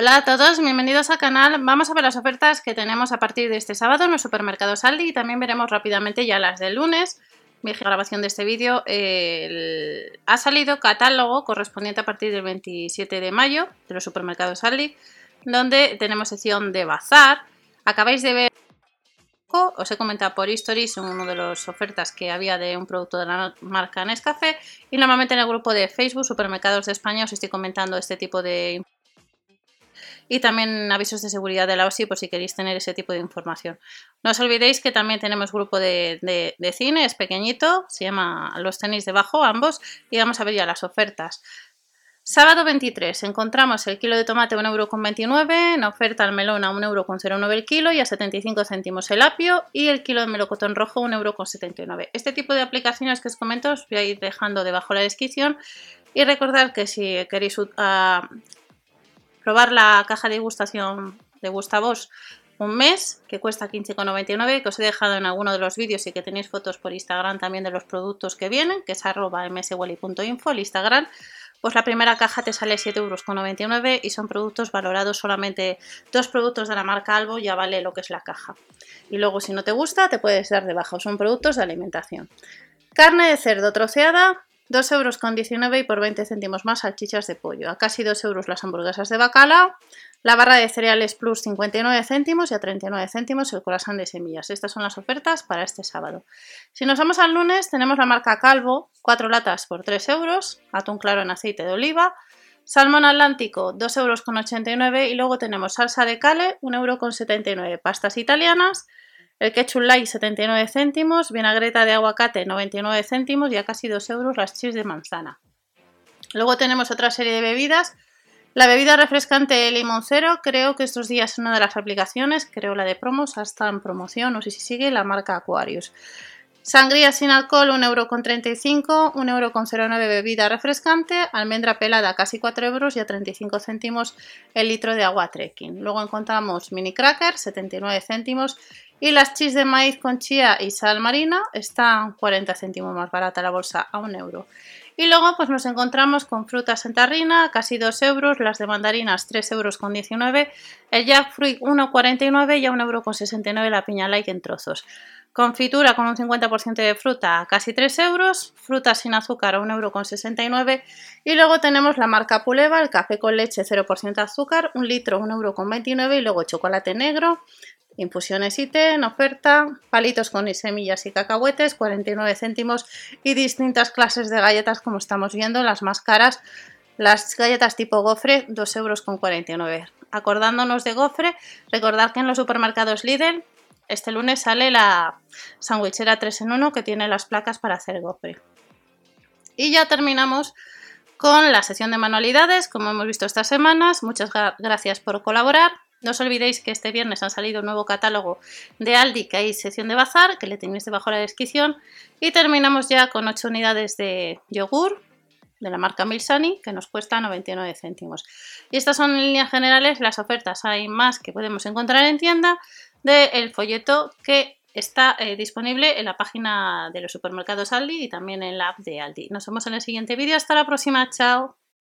Hola a todos, bienvenidos al canal. Vamos a ver las ofertas que tenemos a partir de este sábado en los supermercados Aldi y también veremos rápidamente ya las del lunes. Mi grabación de este vídeo ha salido catálogo correspondiente a partir del 27 de mayo de los supermercados Aldi, donde tenemos sección de bazar. Acabáis de ver os he comentado por Stories una de las ofertas que había de un producto de la marca Nescafé y normalmente en el grupo de Facebook Supermercados de España os estoy comentando este tipo de y también avisos de seguridad de la OSI por si queréis tener ese tipo de información. No os olvidéis que también tenemos grupo de, cine, es pequeñito, se llama Los tenis debajo, ambos, y vamos a ver ya las ofertas. Sábado 23 encontramos el kilo de tomate a 1,29€, en oferta al melón a 1,09€ el kilo y a 75 céntimos el apio y el kilo de melocotón rojo 1,79€. Este tipo de aplicaciones que os comento os voy a ir dejando debajo la descripción y recordad que si queréis probar la caja de degustación de Gustavos un mes, que cuesta 15,99, que os he dejado en alguno de los vídeos y que tenéis fotos por Instagram también de los productos que vienen, que es arroba mswally.info, el Instagram, pues la primera caja te sale 7,99 euros y son productos valorados solamente dos productos de la marca Albo, ya vale lo que es la caja. Y luego si no te gusta te puedes dar de baja, son productos de alimentación. Carne de cerdo troceada, 2,19 euros y por 20 céntimos más salchichas de pollo. A casi 2 euros las hamburguesas de bacalao. La barra de cereales plus 59 céntimos y a 39 céntimos el corazón de semillas. Estas son las ofertas para este sábado. Si nos vamos al lunes, tenemos la marca Calvo, 4 latas por 3 euros, atún claro en aceite de oliva, salmón atlántico, 2,89 euros y luego tenemos salsa de cale, 1,79 euros, pastas italianas, el ketchup light 79 céntimos, vinagreta de aguacate 99 céntimos y a casi 2 euros las chips de manzana. Luego tenemos otra serie de bebidas. La bebida refrescante limón cero, creo que estos días es una de las aplicaciones, creo la de promos, hasta en promoción, no sé si sigue, la marca Aquarius. Sangría sin alcohol, 1,35€, 1,09€ bebida refrescante, almendra pelada casi 4 euros y a 35 céntimos el litro de agua trekking. Luego encontramos mini cracker, 79 céntimos y las chis de maíz con chía y sal marina están 40 céntimos más barata la bolsa a 1 euro. Y luego pues nos encontramos con frutas en tarrina, casi 2 euros, las de mandarinas 3 euros con 19, el jackfruit 1,49 y a 1 euro con 69 la piña like en trozos. Confitura con un 50% de fruta, casi 3 euros. Fruta sin azúcar a 1,69 euro. Y luego tenemos la marca Puleva, el café con leche 0% azúcar, un litro 1,29 euro. Y luego chocolate negro, infusiones té en oferta, palitos con semillas y cacahuetes, 49 céntimos. Y distintas clases de galletas, como estamos viendo, las más caras. Las galletas tipo gofre, 2,49 euros. Acordándonos de gofre, recordad que en los supermercados Lidl este lunes sale la sandwichera 3 en 1 que tiene las placas para hacer gofre. Y ya terminamos con la sesión de manualidades, como hemos visto estas semanas. Muchas gracias por colaborar. No os olvidéis que este viernes ha salido un nuevo catálogo de Aldi, que hay sesión de bazar, que le tenéis debajo de la descripción. Y terminamos ya con 8 unidades de yogur de la marca Milsani, que nos cuesta 99 céntimos. Y estas son en líneas generales las ofertas. Hay más que podemos encontrar en tienda, del folleto que está eh, disponible en la página de los supermercados Aldi y también en la app de Aldi. Nos vemos en el siguiente vídeo. Hasta la próxima. Chao.